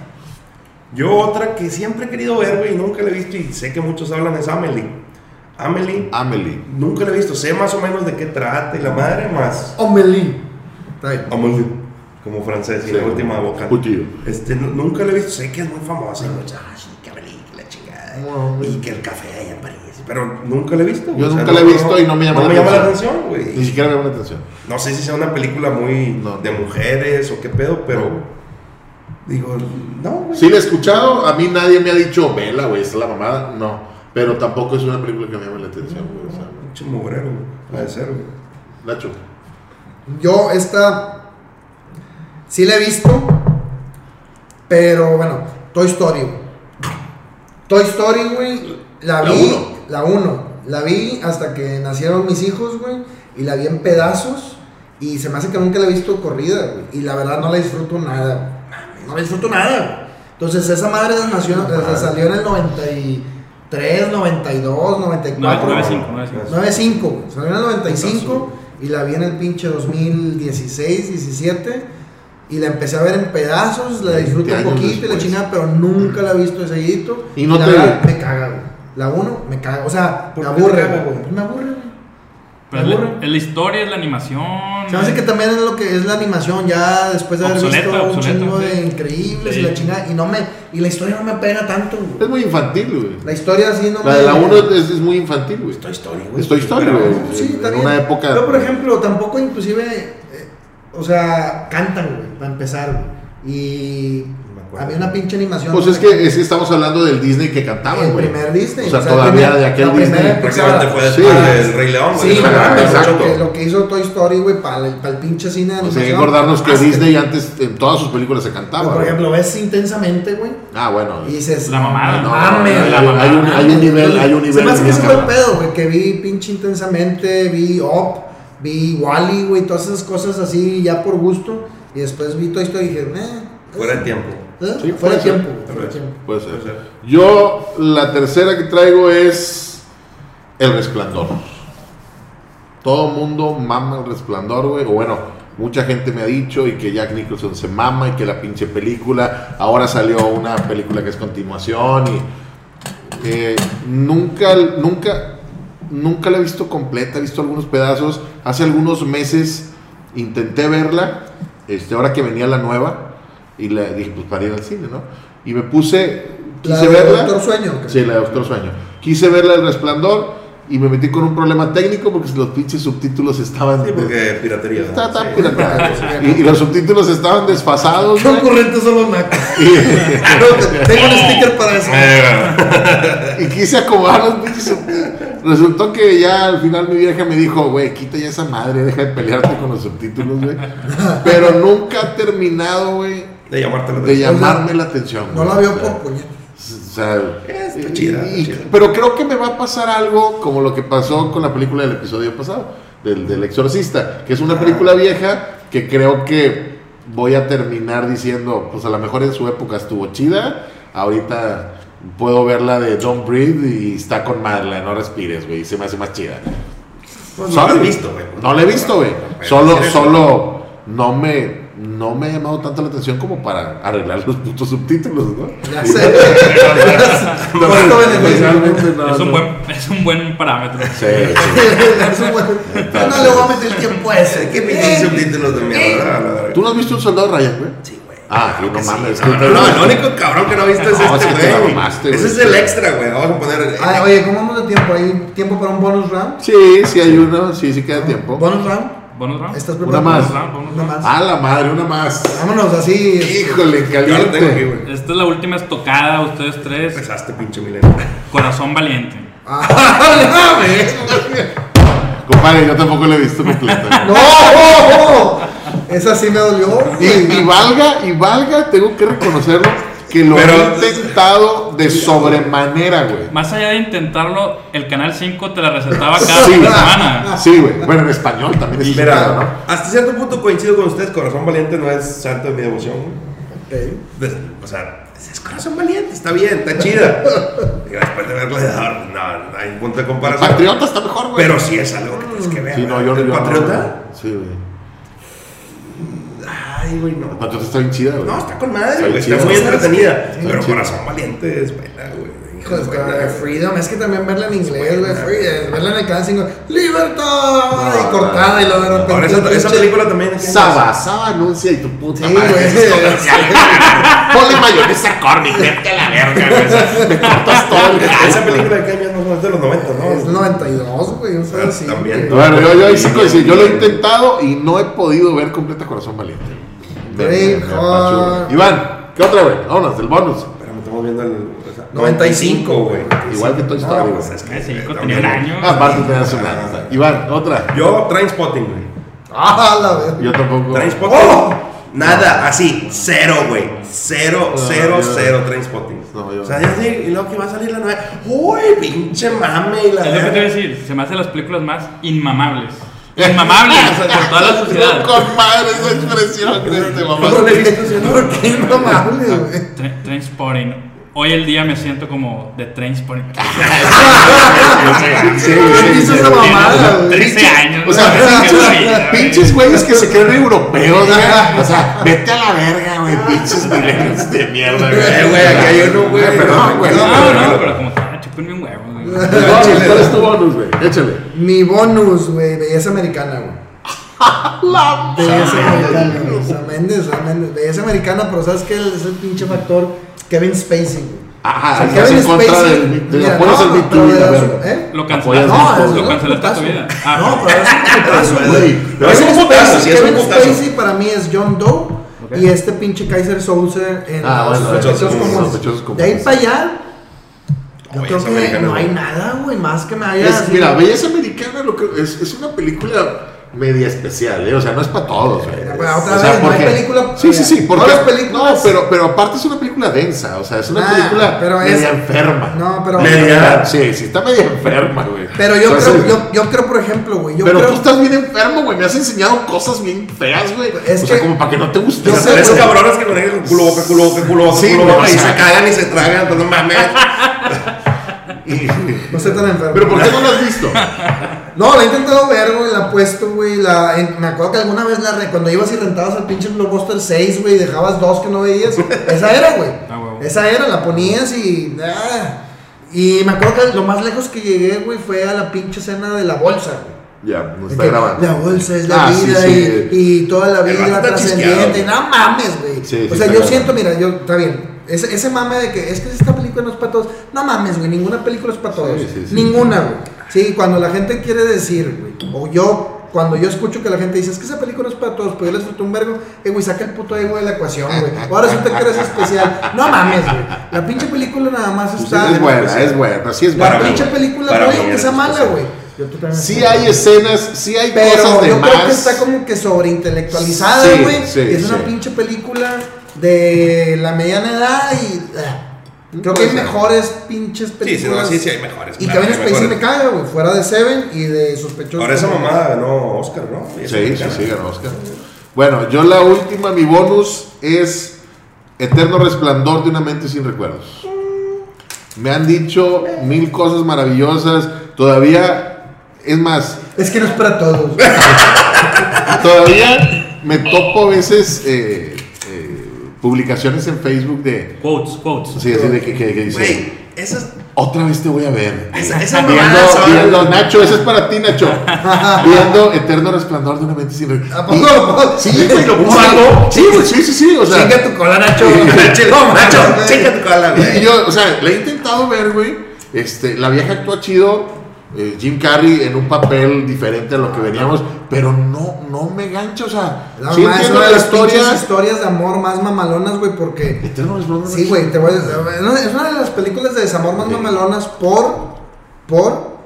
Speaker 3: Yo otra que siempre he querido ver, güey, nunca la he visto y sé que muchos hablan es Amelie. Amelie,
Speaker 1: Amelie.
Speaker 3: nunca la he visto, sé más o menos de qué trata y la madre más.
Speaker 2: Bien.
Speaker 3: Amelie, como francés y
Speaker 1: Sí,
Speaker 3: la última vocal.
Speaker 1: putillo.
Speaker 3: Este, nu- nunca la he visto, sé que es muy famosa y muchas, ah, sí, que Amelie, que la chingada.
Speaker 1: No,
Speaker 3: y que el café allá en París. Pero nunca la he visto.
Speaker 1: Yo
Speaker 3: o sea,
Speaker 1: nunca la he visto y no me llama
Speaker 3: no
Speaker 1: la
Speaker 3: me llama la
Speaker 1: atención.
Speaker 3: atención, güey.
Speaker 1: Ni siquiera me llama la atención.
Speaker 3: No sé si sea una película muy
Speaker 1: No.
Speaker 3: de mujeres o qué pedo, pero
Speaker 1: No.
Speaker 3: digo, no, güey.
Speaker 1: Sí la he escuchado, a mí nadie me ha dicho, vela, güey, es la mamada. No, pero tampoco es una película que me llame la atención, güey. O sea,
Speaker 3: Pinche mugrero, güey. Puede ser, güey.
Speaker 1: Nacho.
Speaker 2: Yo esta sí la he visto, pero bueno, Toy Story. güey. Toy Story, güey, la
Speaker 1: La
Speaker 2: vi,
Speaker 1: uno.
Speaker 2: la 1, la vi hasta que nacieron mis hijos, güey, y la vi en pedazos y se me hace que nunca la he visto corrida, güey, y la verdad no la disfruto nada. No la disfruto nada. güey. Entonces esa madre nació,
Speaker 1: madre.
Speaker 2: salió en el 93, 92, 94.
Speaker 4: 95, 95.
Speaker 2: 95, güey. salió en el 95 y la vi en el pinche 2016, 17 y la empecé a ver en pedazos, la
Speaker 1: 20
Speaker 2: disfruto un poquito y la chingada, pero nunca la he visto de seguidito.
Speaker 1: Y no
Speaker 2: la
Speaker 1: te-
Speaker 2: verdad, me caga, güey. La 1 me caga, o sea,
Speaker 3: ¿Por
Speaker 2: me aburre,
Speaker 3: caga,
Speaker 2: güey. Me aburre.
Speaker 4: Pero es, la, es la historia, es la animación.
Speaker 2: Se me hace que también es lo que es la animación, ya después de haber
Speaker 4: Obsoleta,
Speaker 2: visto un
Speaker 4: obsoleta,
Speaker 2: chingo de
Speaker 4: sí.
Speaker 2: increíbles
Speaker 4: Sí.
Speaker 2: y la chingada, y no me, y la historia no me pega tanto, güey.
Speaker 1: Es muy infantil, güey.
Speaker 2: La historia así no
Speaker 1: La
Speaker 2: me.
Speaker 1: de la 1 es, es muy infantil, güey.
Speaker 3: Toy Story, güey.
Speaker 1: Es Toy Story,
Speaker 3: Pero-
Speaker 1: güey.
Speaker 2: Sí,
Speaker 1: en-
Speaker 2: bien.
Speaker 1: una época-
Speaker 2: Yo, por ejemplo, tampoco inclusive, eh, o sea, cantan, güey, para empezar, güey. Y
Speaker 3: acuerdo.
Speaker 2: había una pinche animación.
Speaker 1: Pues es que, es que estamos hablando del Disney que cantaban,
Speaker 2: El primer Disney,
Speaker 1: O sea,
Speaker 2: o sea, el
Speaker 1: todavía
Speaker 2: primer-
Speaker 1: de aquel
Speaker 2: primera
Speaker 1: Disney.
Speaker 3: Prácticamente fue
Speaker 1: Sí.
Speaker 3: después del Rey León, güey.
Speaker 2: Sí,
Speaker 3: O sea,
Speaker 2: no mames,
Speaker 1: exacto.
Speaker 2: lo que, lo que hizo Toy Story, güey, para el, para el pinche cine de
Speaker 1: O sea, hay que
Speaker 2: animación.
Speaker 1: acordarnos que
Speaker 2: Hasta-
Speaker 1: Disney antes en todas sus películas se cantaba.
Speaker 2: Pues, por ejemplo, ves intensamente, güey,
Speaker 1: Ah, bueno.
Speaker 2: y dices.
Speaker 4: La mamada,
Speaker 2: no
Speaker 4: ¿no?
Speaker 2: mames,
Speaker 4: La
Speaker 1: hay,
Speaker 4: mamada.
Speaker 1: hay un, hay un nivel, hay un nivel.
Speaker 2: Se me hace que ese fue el pedo, güey, que vi pinche intensamente, vi Up, vi Wally, güey, todas esas cosas así ya por gusto. Y después vi Toy Story y dije, eh.
Speaker 3: Fuera de tiempo.
Speaker 2: ¿Eh?
Speaker 1: Sí,
Speaker 2: fuera
Speaker 1: ser.
Speaker 2: tiempo, güey, fuera de
Speaker 3: Puede
Speaker 2: tiempo.
Speaker 1: Puede ser.
Speaker 3: Puede ser.
Speaker 1: Yo, la tercera que traigo es El Resplandor. Todo mundo mama El Resplandor, güey. O bueno, mucha gente me ha dicho y que Jack Nicholson se mama y que la pinche película. Ahora salió una película que es continuación y. eh, nunca, nunca, nunca la he visto completa, he visto algunos pedazos. Hace algunos meses intenté verla, este, ahora que venía la nueva, y la dije, pues para ir al cine, ¿no? Y me puse,
Speaker 2: La
Speaker 1: quise
Speaker 2: de
Speaker 1: verla.
Speaker 2: Doctor Sueño. creo.
Speaker 1: Sí, la de Doctor Sueño. Quise verla El Resplandor y me metí con un problema técnico porque los pinches subtítulos estaban.
Speaker 3: Sí, porque piratería. ¿no?
Speaker 1: Está- está
Speaker 3: Sí.
Speaker 1: pirateado. y, y los subtítulos estaban desfasados.
Speaker 2: Qué
Speaker 1: güey.
Speaker 2: ocurrentes son los nacos. Tengo un sticker para eso.
Speaker 1: Y quise acomodar los pinches subtítulos. Resultó que ya al final mi vieja me dijo, güey, quita ya esa madre, deja de pelearte con los subtítulos, güey. Pero nunca ha terminado, güey,
Speaker 3: De llamarte la
Speaker 1: de
Speaker 3: atención.
Speaker 1: llamarme la atención.
Speaker 2: No la veo
Speaker 1: O sea,
Speaker 2: por puñetas.
Speaker 1: O sea,
Speaker 3: Está chida,
Speaker 1: y-
Speaker 3: está chida.
Speaker 1: pero creo que me va a pasar algo como lo que pasó con la película del episodio pasado, del, del Exorcista, que es una película vieja que creo que voy a terminar diciendo, pues a lo mejor en su época estuvo chida, ahorita puedo ver la de Don't Breathe y está con madre, de no respires, güey, y se me hace más chida.
Speaker 3: Pues no la has visto, güey.
Speaker 1: No la he visto, güey. Solo, solo no me, no me ha llamado tanto la atención como para arreglar los putos subtítulos, ¿no?
Speaker 2: Ya sé.
Speaker 4: Es, un
Speaker 1: no.
Speaker 4: buen, es un buen parámetro.
Speaker 1: Sí, sí.
Speaker 2: Es un buen- Yo no le voy a meter el tiempo a ese.
Speaker 3: ¿Qué pinches subtítulos de mierda?
Speaker 1: ¿Tú no has visto un soldado Ryan, güey?
Speaker 3: Sí, güey.
Speaker 1: Ah, no
Speaker 3: Sí,
Speaker 1: mames.
Speaker 3: No, no, no, el único cabrón que no es
Speaker 1: No, es
Speaker 3: este, güey. Ese es el extra, güey. Vamos a poner.
Speaker 2: Ay, oye, ¿cómo vamos de tiempo? ¿Hay tiempo para un bonus round?
Speaker 1: Sí, sí hay uno, sí, sí queda tiempo.
Speaker 2: ¿Bonus round?
Speaker 4: ¿Bonus round?
Speaker 2: ¿Estás
Speaker 1: Una
Speaker 2: preparado?
Speaker 1: más.
Speaker 4: Bonus round, bonus
Speaker 2: Una
Speaker 4: round.
Speaker 2: más.
Speaker 1: Ah, la madre, una más.
Speaker 2: Vámonos así.
Speaker 1: Híjole,
Speaker 3: tengo
Speaker 1: caliente.
Speaker 3: güey.
Speaker 4: Esta es la última estocada, ustedes tres.
Speaker 3: Empezaste, pinche milenio.
Speaker 4: Corazón valiente.
Speaker 2: ¡Ah!
Speaker 1: Compadre, yo tampoco la he visto completa.
Speaker 2: ¡No! Esa sí me dolió.
Speaker 1: Y, y valga, y valga, tengo que reconocerlo, que lo
Speaker 3: Pero-
Speaker 1: he intentado de sobremanera, güey.
Speaker 4: Más allá de intentarlo, el canal 5 te la recetaba cada
Speaker 1: Sí.
Speaker 4: semana.
Speaker 1: Sí, güey. Bueno, en español también es
Speaker 3: Mira,
Speaker 1: ¿no?
Speaker 3: hasta cierto punto coincido con ustedes. Corazón valiente no es santo de mi devoción, güey.
Speaker 2: Ok.
Speaker 3: Des- O sea, es corazón valiente, está bien, está chida. Digo, después de ver Gladiador, no, no hay punto de comparación.
Speaker 1: Patriota está mejor, güey.
Speaker 3: Pero sí es algo que tienes que ver.
Speaker 1: Sí, no, yo
Speaker 3: ¿El
Speaker 1: yo no-
Speaker 3: Patriota?
Speaker 1: Sí, güey.
Speaker 3: Ay, güey, no.
Speaker 1: Patriota está bien chida, güey.
Speaker 3: No, está con madre,
Speaker 1: Está
Speaker 3: güey.
Speaker 1: chida.
Speaker 3: Está muy entretenida.
Speaker 2: Sí,
Speaker 3: pero
Speaker 1: chida.
Speaker 3: Corazón Valiente es buena, güey.
Speaker 2: Hijo de
Speaker 3: Es buena.
Speaker 2: Freedom, es que también verla en inglés, güey.
Speaker 3: buena.
Speaker 2: Free- Verla en el canal sin ¡Libertad!
Speaker 1: No,
Speaker 2: y cortada y luego de repente.
Speaker 3: Ahora, esa, esa película también. es-
Speaker 1: Saba, Saba anuncia y tu puta
Speaker 2: Sí, güey.
Speaker 1: Ponle mayonesa Cornick, vete a la verga, güey. O sea, Me cortas todo el
Speaker 3: Esa película de año no es de los 90, ¿no?
Speaker 2: Es 92, güey. Un
Speaker 3: Ah,
Speaker 2: así.
Speaker 3: también.
Speaker 2: güey.
Speaker 1: Bueno, yo, yo sí. Yo lo he intentado y no he podido ver completa Corazón Valiente. Me- me- me
Speaker 2: Braveheart.
Speaker 1: Iván, ¿qué otra, güey? Vámonos, del bonus.
Speaker 3: Espérame, estamos viendo el. o sea,
Speaker 2: 95, güey.
Speaker 1: Igual que Toy Story,
Speaker 3: No,
Speaker 1: güey.
Speaker 3: pues es que
Speaker 4: tenía un año.
Speaker 1: Ah, Aparte te das una. o sea, Iván, otra.
Speaker 3: Yo, Trainspotting, güey.
Speaker 2: Ah, la verga.
Speaker 1: Yo tampoco.
Speaker 3: Trainspotting.
Speaker 2: ¡Oh!
Speaker 3: Nada, así, cero, güey. Cero,
Speaker 1: No,
Speaker 3: cero,
Speaker 1: yo-
Speaker 3: cero Trainspotting.
Speaker 1: No, yo-
Speaker 3: O sea, ya sí, y luego que va a salir la nueva. Uy, pinche mame y la
Speaker 4: Es lo que te voy a decir, se me hacen las películas más inmamables. Sea, por toda la sociedad.
Speaker 1: No, con madre esa expresión de este mamá.
Speaker 3: Ese
Speaker 2: ¿Por qué inmamable, güey?
Speaker 4: Trainspotting. Hoy el día me siento como de Trainspotting.
Speaker 1: Sí, sí, sí,
Speaker 2: hizo
Speaker 1: sí,
Speaker 2: esa mamada, güey?
Speaker 4: 13 años.
Speaker 1: O sea, pinches, pinches güeyes que se creen europeos, güey. O sea, vete a la verga, güey. Pinches milenios de mierda, güey.
Speaker 3: Eh, güey, aquí hay uno, güey.
Speaker 1: Perdón, güey.
Speaker 4: No,
Speaker 1: No,
Speaker 4: no, pero como chúpenme un huevo. güey.
Speaker 1: Bonus, ¿Cuál es tu bonus, güey? Échale.
Speaker 2: Mi bonus, güey, belleza americana, güey.
Speaker 1: La
Speaker 2: Belleza americana, güey. Sam Mendes. Belleza americana, pero ¿sabes qué? Es el pinche factor Kevin Spacey, güey.
Speaker 1: Ajá,
Speaker 2: O sea, Kevin Spacey.
Speaker 1: Te
Speaker 2: mira, no,
Speaker 1: el
Speaker 2: no, pero de ¿eh?
Speaker 4: Lo cancelaste.
Speaker 1: el
Speaker 2: No,
Speaker 4: lo cancelaste tu vida. Ah,
Speaker 2: No, pero es un putazo,
Speaker 3: Güey, es un
Speaker 2: Kevin
Speaker 3: putazo,
Speaker 2: Spacey-
Speaker 3: sí, es un
Speaker 2: Kevin. Spacey para mí es John Doe y este pinche Kaiser Sousa en
Speaker 1: Ah,
Speaker 2: los
Speaker 1: bueno,
Speaker 2: sospechosos comunes. De ahí para allá, yo creo que
Speaker 3: americana,
Speaker 2: no hay nada, güey, más que me haya.
Speaker 1: Es, mira, Belleza Americana lo que, es, es una película media especial, ¿eh? O sea, no es para todos, güey.
Speaker 2: Pero otra
Speaker 1: O sea,
Speaker 2: vez, no hay
Speaker 1: porque-
Speaker 2: película-
Speaker 1: Sí, sí, sí. Porque,
Speaker 2: las películas-
Speaker 1: No, pero, pero aparte es una película densa, o sea, es una
Speaker 2: Nah,
Speaker 1: película
Speaker 2: pero es-
Speaker 1: media enferma.
Speaker 2: No, pero.
Speaker 3: Media-
Speaker 1: Sí, sí, está media enferma, güey.
Speaker 2: Pero yo
Speaker 1: Entonces,
Speaker 2: creo, yo, yo creo, por ejemplo, güey, yo
Speaker 1: pero
Speaker 2: creo.
Speaker 1: tú estás bien enfermo, güey. Me has enseñado cosas bien feas, güey.
Speaker 2: Es
Speaker 1: o sea,
Speaker 2: que-
Speaker 1: como para que no te guste.
Speaker 2: yo sé, güey.
Speaker 3: cabrones que manejan culo boca, culo boca, culo boca,
Speaker 1: Sí,
Speaker 3: culo boca,
Speaker 1: o
Speaker 3: y se cagan y se tragan, pues no mames.
Speaker 1: Y-
Speaker 2: No estoy tan enfermo.
Speaker 1: Pero ¿por qué no lo has visto?
Speaker 2: No, la he intentado ver, güey, la he puesto, güey. La, en- me acuerdo que alguna vez la re- cuando ibas y rentabas al pinche Blockbuster 6, güey, dejabas dos que no veías. Esa era, güey.
Speaker 4: Ah.
Speaker 2: Esa era, la ponías y. ah. Y me acuerdo que lo más lejos que llegué, güey, fue a la pinche escena de la bolsa, güey.
Speaker 1: Ya, no está
Speaker 2: que
Speaker 1: grabando.
Speaker 2: La bolsa es la
Speaker 1: Ah,
Speaker 2: vida
Speaker 1: sí.
Speaker 2: Y, y toda la vida trascendiente. No mames, güey.
Speaker 1: Sí,
Speaker 2: o sea, yo
Speaker 1: grabando.
Speaker 2: siento, mira, yo, está bien. Ese, ese mame de que es que esta película no es para todos. No mames, güey, ninguna película es para todos.
Speaker 1: Sí, sí, sí.
Speaker 2: Ninguna, güey. Sí, cuando la gente quiere decir, güey, o yo, cuando yo escucho que la gente dice, es que esa película no es para todos, pues yo les disfruté un vergo, eh, güey, saca el puto ego de la ecuación, güey. Ahora resulta que eres especial. No mames, güey. La pinche película nada más
Speaker 1: Pues
Speaker 2: está.
Speaker 1: es buena, es buena, sí es
Speaker 2: La
Speaker 1: buena.
Speaker 2: pinche
Speaker 1: güey.
Speaker 2: película no digo que sea mala, güey.
Speaker 1: Sí hay escenas, sí hay
Speaker 2: pero
Speaker 1: cosas de
Speaker 2: yo
Speaker 1: más.
Speaker 2: creo que está como que sobreintelectualizada,
Speaker 1: Sí,
Speaker 2: güey.
Speaker 1: sí,
Speaker 2: es una
Speaker 1: sí.
Speaker 2: pinche película de la mediana edad y. ah, creo que hay
Speaker 1: Puede ser.
Speaker 2: mejores pinches
Speaker 3: Sí, sí,
Speaker 2: películas.
Speaker 3: no, sí, sí, hay mejores.
Speaker 2: Y
Speaker 3: claro,
Speaker 2: Kevin
Speaker 3: hay
Speaker 2: Spacey me
Speaker 3: mejores.
Speaker 2: caga, güey. Fuera de Seven y de sospechosos.
Speaker 3: Ahora esa mamada ganó Oscar, ¿no? Y
Speaker 1: Sí, sí,
Speaker 3: mexicana.
Speaker 1: sí, ganó Oscar. Bueno, yo la última, mi bonus es Eterno Resplandor de una mente sin recuerdos. Me han dicho mil cosas maravillosas. Todavía, es más,
Speaker 2: Es que no es para todos.
Speaker 1: todavía me topo a veces eh, eh, publicaciones en Facebook de.
Speaker 4: Quotes, quotes.
Speaker 1: Sí, así de que, que, que dice.
Speaker 3: Güey, esa es.
Speaker 1: Otra vez te voy a ver.
Speaker 3: Esa, esa
Speaker 1: Viendo,
Speaker 3: mamada son-
Speaker 1: viendo, Nacho, ese es para ti, Nacho. Viendo Eterno Resplandor de una mente sin recuerdos.
Speaker 2: ¿A poco? ¿A poco?
Speaker 1: Sí, güey, lo
Speaker 3: ¿Un
Speaker 1: puse.
Speaker 3: mago?
Speaker 1: Sí, güey, sí, sí, sí. O sea,
Speaker 2: Chinga tu cola, Nacho.
Speaker 3: No, macho, chica tu cola,
Speaker 1: y
Speaker 3: güey.
Speaker 1: yo, o sea, la he intentado ver, güey. Este, la vieja actúa chido. Eh, Jim Carrey en un papel diferente a lo que veníamos, pero no, no me gancha, o sea,
Speaker 2: No,
Speaker 1: sí
Speaker 2: ma, es una de
Speaker 1: la
Speaker 2: las historias de amor más mamalonas, güey, porque. Sí, güey, te voy a Es una de las películas de desamor más mamalonas por. Por.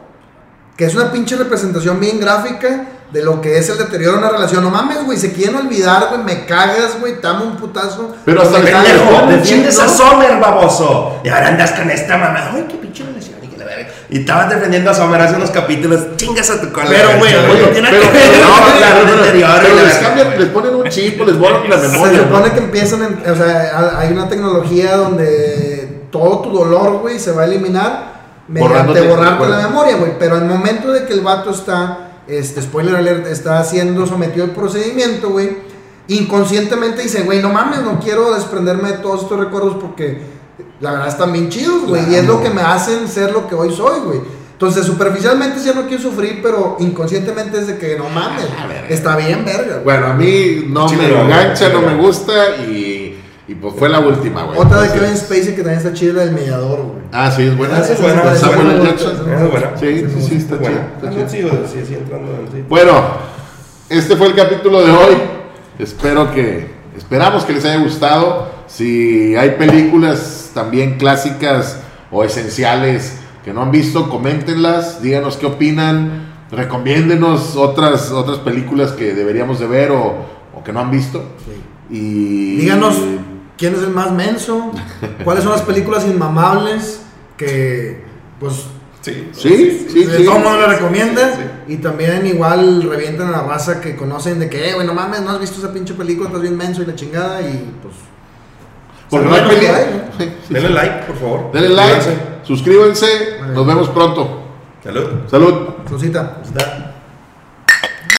Speaker 2: Que es una pinche representación bien gráfica de lo que es el deterioro de una relación. No mames, güey, se quieren olvidar, güey, me cagas, güey, te amo un putazo.
Speaker 1: Pero hasta
Speaker 3: Pendejo, defiendes a. Sommer, baboso. Y ahora andas con esta mamá. Ay, qué pinche relación. Y, que la verga. Y estabas defendiendo a Sommer hace unos capítulos. Chingas a tu cola.
Speaker 2: Pero, güey,
Speaker 3: no tiene
Speaker 1: Pero,
Speaker 3: que ver.
Speaker 1: pero, no, les cambian, les ponen un chip o les borran la
Speaker 2: Se
Speaker 1: memoria.
Speaker 2: supone
Speaker 1: ¿no?
Speaker 2: que empiezan, en- o sea, hay una tecnología donde todo tu dolor, güey, se va a eliminar mediante borrarte la memoria, güey. Pero al momento de que el vato está, este, spoiler alert, está siendo sometido al procedimiento, güey, inconscientemente dice, güey, no mames, no quiero desprenderme de todos estos recuerdos porque la verdad están bien chidos, güey. Y es lo que me hacen ser lo que hoy soy, güey. Entonces, superficialmente sí no quiero sufrir, pero inconscientemente es de que no mames. Está bien, verga. güey.
Speaker 1: Bueno, a mí no
Speaker 3: Chido,
Speaker 1: me engancha,
Speaker 3: chido.
Speaker 1: no me gusta y, y pues fue la última, güey.
Speaker 2: Otra de Kevin Spacey que también está chida, la del mediador, güey.
Speaker 1: Ah, sí, es buena.
Speaker 2: Esa es
Speaker 3: buena, es
Speaker 2: buena.
Speaker 3: Es.
Speaker 1: Sí, sí, sí, está
Speaker 3: Ah, sigo, sí, sí, entrando en sí.
Speaker 1: Bueno, este fue el capítulo de hoy. Espero que, esperamos que les haya gustado. Si hay películas también clásicas o esenciales que no han visto, coméntenlas, díganos qué opinan, recomiéndenos otras, otras películas que deberíamos de ver o, o que no han visto. Y
Speaker 2: Díganos quién es el más menso, cuáles son las películas inmamables que, pues,
Speaker 3: Sí,
Speaker 1: Sí, sí,
Speaker 2: de
Speaker 1: sí.
Speaker 2: todo mundo le recomienda. Y también igual revientan a la raza que conocen de que, eh, güey, no mames, no has visto esa pinche película, estás bien menso y la chingada y pues...
Speaker 1: Porque no hay sí,
Speaker 3: Denle like, por favor.
Speaker 1: Denle like,
Speaker 3: Suscríbanse.
Speaker 1: suscríbanse, nos vemos pronto.
Speaker 3: Salud.
Speaker 1: Salud.
Speaker 2: Rosita.
Speaker 3: Está.